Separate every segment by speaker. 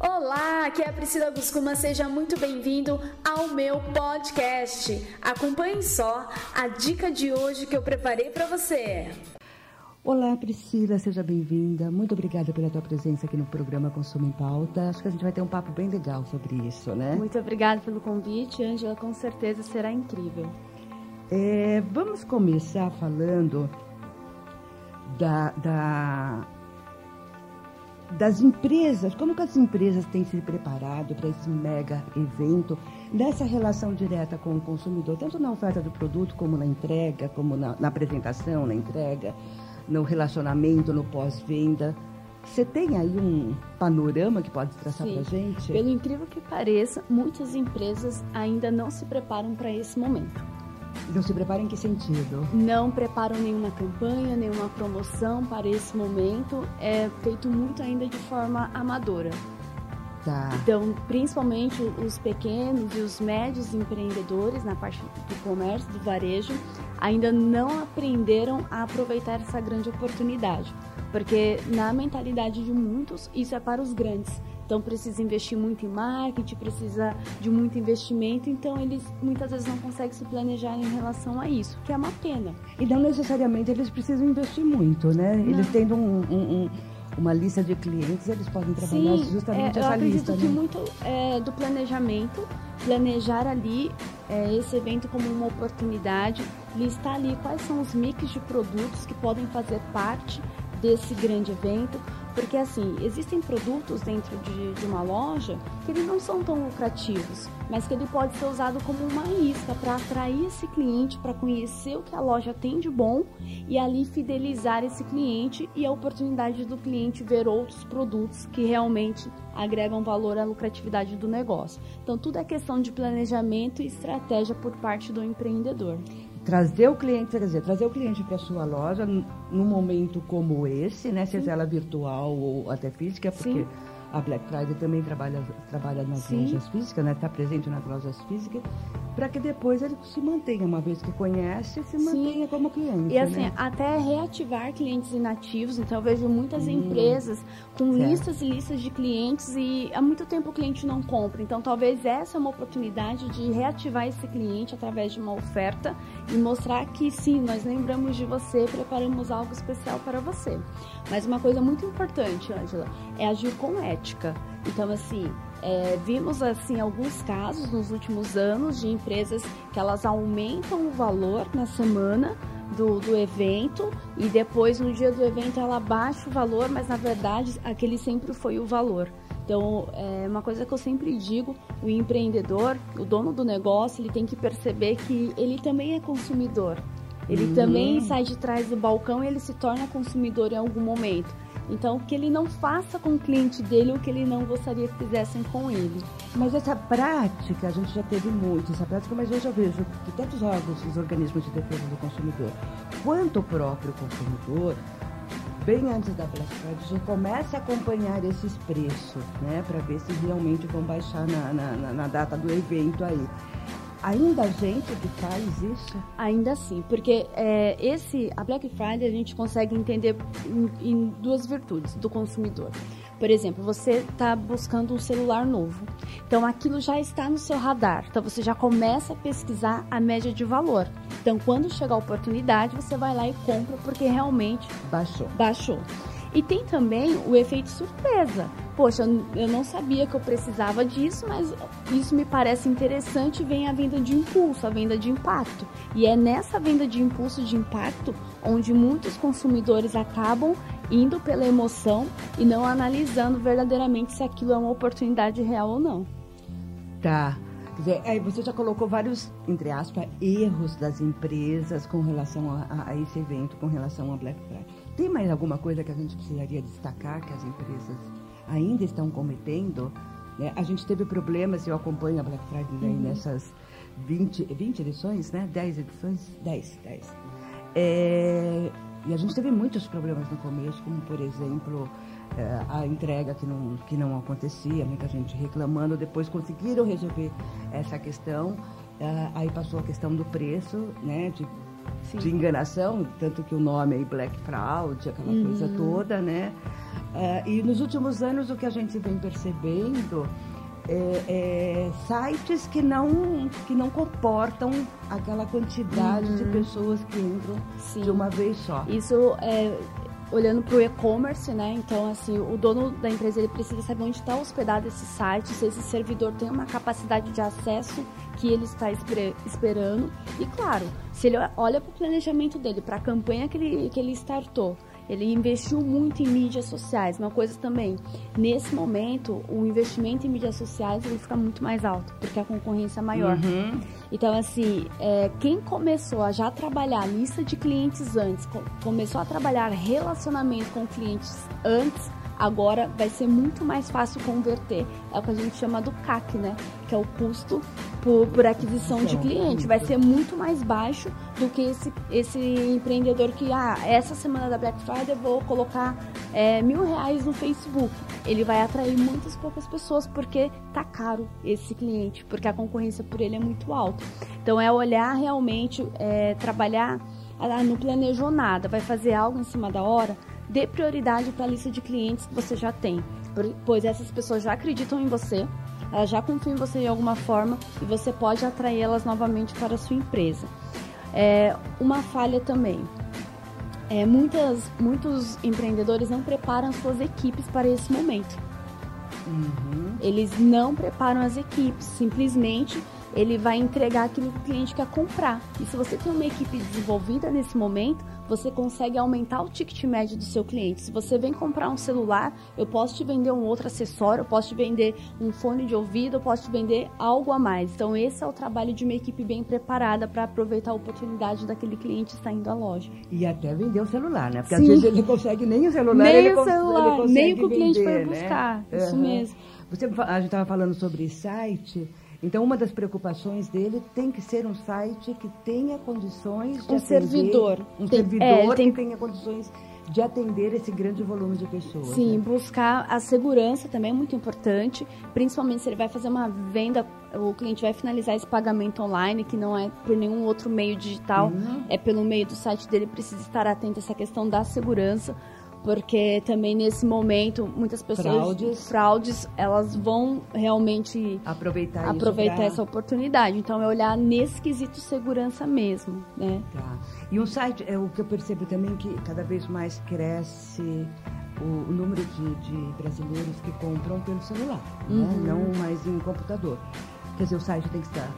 Speaker 1: Olá, aqui é a Priscila Guscuma, seja muito bem-vindo ao meu podcast. Acompanhe só a dica de hoje que eu preparei para você.
Speaker 2: Olá, Priscila, seja bem-vinda. Muito obrigada pela tua presença aqui no programa Consumo em Pauta. Acho que a gente vai ter um papo bem legal sobre isso, né?
Speaker 3: Muito obrigada pelo convite, Angela. Com certeza será incrível.
Speaker 2: É, vamos começar falando da, da das empresas, como que as empresas têm se preparado para esse mega evento, nessa relação direta com o consumidor, tanto na oferta do produto, como na entrega, como na, na apresentação, na entrega, no relacionamento, no pós-venda. Você tem aí um panorama que pode traçar para a gente?
Speaker 3: Pelo incrível que pareça, muitas empresas ainda não se preparam para esse momento.
Speaker 2: Não se preparam em que sentido?
Speaker 3: Não preparam nenhuma campanha, nenhuma promoção para esse momento. É feito muito ainda de forma amadora.
Speaker 2: Tá.
Speaker 3: Então, principalmente os pequenos e os médios empreendedores na parte do comércio, do varejo, ainda não aprenderam a aproveitar essa grande oportunidade. Porque na mentalidade de muitos, isso é para os grandes. Então precisa investir muito em marketing, precisa de muito investimento, então eles muitas vezes não conseguem se planejar em relação a isso, que é uma pena.
Speaker 2: E não necessariamente eles precisam investir muito, né? Não. Eles tendo um, um, um uma lista de clientes, eles podem trabalhar
Speaker 3: Sim,
Speaker 2: justamente
Speaker 3: é,
Speaker 2: essa
Speaker 3: lista.
Speaker 2: Eu acredito
Speaker 3: que né? muito é, do planejamento, planejar ali é, esse evento como uma oportunidade, listar ali quais são os mix de produtos que podem fazer parte desse grande evento, porque assim, existem produtos dentro de, de, uma loja que eles não são tão lucrativos, mas que ele pode ser usado como uma isca para atrair esse cliente, para conhecer o que a loja tem de bom e ali fidelizar esse cliente e a oportunidade do cliente ver outros produtos que realmente agregam valor à lucratividade do negócio. Então tudo é questão de planejamento e estratégia por parte do empreendedor
Speaker 2: trazer o cliente, quer dizer, trazer o cliente para sua loja num momento como esse, né, seja Sim. ela virtual ou até física, porque Sim. a Black Friday também trabalha trabalha nas Sim. lojas físicas, né, está presente nas lojas físicas para que depois ele se mantenha, uma vez que conhece, se mantenha Sim. como cliente.
Speaker 3: E assim,
Speaker 2: né?
Speaker 3: até reativar clientes inativos. Então, eu vejo muitas hum. empresas com certo. listas e listas de clientes e há muito tempo o cliente não compra. Então, talvez essa é uma oportunidade de reativar esse cliente através de uma oferta e mostrar que sim, nós lembramos de você, preparamos algo especial para você. Mas uma coisa muito importante, Angela, é agir com ética. Então, assim, é, vimos assim alguns casos nos últimos anos de empresas que elas aumentam o valor na semana do, do evento e depois no dia do evento ela baixa o valor, mas na verdade aquele sempre foi o valor. Então, é uma coisa que eu sempre digo, o empreendedor, o dono do negócio, ele tem que perceber que ele também é consumidor. Ele uhum. também sai de trás do balcão e ele se torna consumidor em algum momento. Então, que ele não faça com o cliente dele o que ele não gostaria que fizessem com ele.
Speaker 2: Mas essa prática, a gente já teve muito essa prática, mas eu já vejo que tanto os órgãos, os organismos de defesa do consumidor, quanto o próprio consumidor, bem antes da Black Friday, já começa a acompanhar esses preços, né? Para ver se realmente vão baixar na, na, na data do evento aí. Ainda a gente que faz isso?
Speaker 3: Ainda sim, porque é, esse a Black Friday a gente consegue entender em, em duas virtudes do consumidor. Por exemplo, você está buscando um celular novo, então aquilo já está no seu radar, então você já começa a pesquisar a média de valor. Então, quando chegar a oportunidade, você vai lá e compra porque realmente
Speaker 2: baixou.
Speaker 3: Baixou. E tem também o efeito surpresa. Poxa, eu não sabia que eu precisava disso, mas isso me parece interessante. Vem a venda de impulso, a venda de impacto. E é nessa venda de impulso, de impacto, onde muitos consumidores acabam indo pela emoção e não analisando verdadeiramente se aquilo é uma oportunidade real ou não.
Speaker 2: Tá. Aí você já colocou vários, entre aspas, erros das empresas com relação a, a esse evento, com relação a Black Friday. Tem mais alguma coisa que a gente precisaria destacar que as empresas ainda estão cometendo? Né? A gente teve problemas, eu acompanho a Black Friday uhum. nessas 20, 20 edições, né? 10 edições? 10, 10. É, e a gente teve muitos problemas no começo, como por exemplo é, a entrega que não, que não acontecia, muita gente reclamando, depois conseguiram resolver essa questão. É, aí passou a questão do preço, né? De Sim. de enganação, tanto que o nome é Black Fraud, aquela uhum. coisa toda, né? Uh, e nos últimos anos o que a gente vem percebendo é, é, sites que não, que não comportam aquela quantidade uhum. de pessoas que entram Sim. de uma vez só.
Speaker 3: Isso é olhando para o e-commerce, né? Então, assim, o dono da empresa ele precisa saber onde está hospedado esse site, se esse servidor tem uma capacidade de acesso que ele está esperando. E, claro, se ele olha para o planejamento dele, para a campanha que ele, que ele startou, ele investiu muito em mídias sociais. Uma coisa também, nesse momento, o investimento em mídias sociais ele fica muito mais alto, porque a concorrência é maior. Uhum. Então, assim, é, quem começou a já trabalhar lista de clientes antes, começou a trabalhar relacionamento com clientes antes, agora vai ser muito mais fácil converter. É o que a gente chama do CAC, né? Que é o custo por, por aquisição de cliente. Vai ser muito mais baixo do que esse, esse empreendedor que, ah, essa semana da Black Friday eu vou colocar é, mil reais no Facebook. Ele vai atrair muitas poucas pessoas porque tá caro esse cliente, porque a concorrência por ele é muito alta. Então é olhar realmente, é, trabalhar ah, no planejou nada, vai fazer algo em cima da hora, dê prioridade para a lista de clientes que você já tem, pois essas pessoas já acreditam em você, elas já confiam em você de alguma forma e você pode atrair elas novamente para a sua empresa. É, uma falha também. É, muitas, muitos empreendedores não preparam suas equipes para esse momento. Uhum. Eles não preparam as equipes, simplesmente ele vai entregar aquilo que o cliente quer comprar. E se você tem uma equipe desenvolvida nesse momento, você consegue aumentar o ticket médio do seu cliente. Se você vem comprar um celular, eu posso te vender um outro acessório, eu posso te vender um fone de ouvido, eu posso te vender algo a mais. Então, esse é o trabalho de uma equipe bem preparada para aproveitar a oportunidade daquele cliente estar indo à loja.
Speaker 2: E até vender o celular, né? Porque Sim. às vezes ele consegue nem o celular,
Speaker 3: nem
Speaker 2: ele
Speaker 3: o celular, ele nem o que o cliente foi né? buscar. Isso uhum. mesmo.
Speaker 2: Você, a gente estava falando sobre site. Então, uma das preocupações dele tem que ser um site que tenha condições de
Speaker 3: um
Speaker 2: atender,
Speaker 3: servidor,
Speaker 2: um tem, servidor é, tem... que tenha condições de atender esse grande volume de pessoas.
Speaker 3: Sim,
Speaker 2: né?
Speaker 3: buscar a segurança também é muito importante, principalmente se ele vai fazer uma venda, o cliente vai finalizar esse pagamento online, que não é por nenhum outro meio digital, uhum. é pelo meio do site dele, precisa estar atento a essa questão da segurança porque também nesse momento muitas pessoas fraudes, fraudes elas vão realmente
Speaker 2: aproveitar
Speaker 3: aproveitar essa oportunidade. Então é olhar nesse quesito segurança mesmo, né?
Speaker 2: Tá. E um site é o que eu percebo também que cada vez mais cresce o, número de, de, brasileiros que compram pelo celular, né? uhum. né? não mais em computador. Quer dizer, o site tem que estar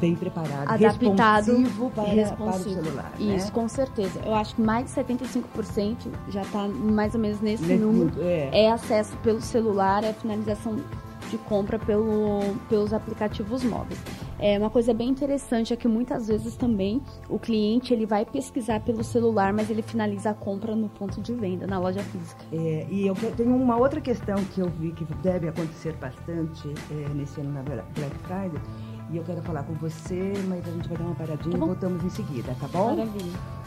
Speaker 2: bem preparado,
Speaker 3: adaptado,
Speaker 2: responsivo para,
Speaker 3: responsivo.
Speaker 2: para o celular. Né?
Speaker 3: Isso, com certeza. Eu acho que mais de 75% já está mais ou menos nesse, nesse número. É. é. acesso pelo celular, é finalização de compra pelo, pelos aplicativos móveis. É uma coisa bem interessante é que muitas vezes também o cliente ele vai pesquisar pelo celular, mas ele finaliza a compra no ponto de venda, na loja física.
Speaker 2: É, e eu tenho uma outra questão que eu vi que deve acontecer bastante é, nesse ano na Black Friday, e eu quero falar com você, mas a gente vai dar uma paradinha tá e voltamos em seguida, tá bom?
Speaker 3: Maravilha.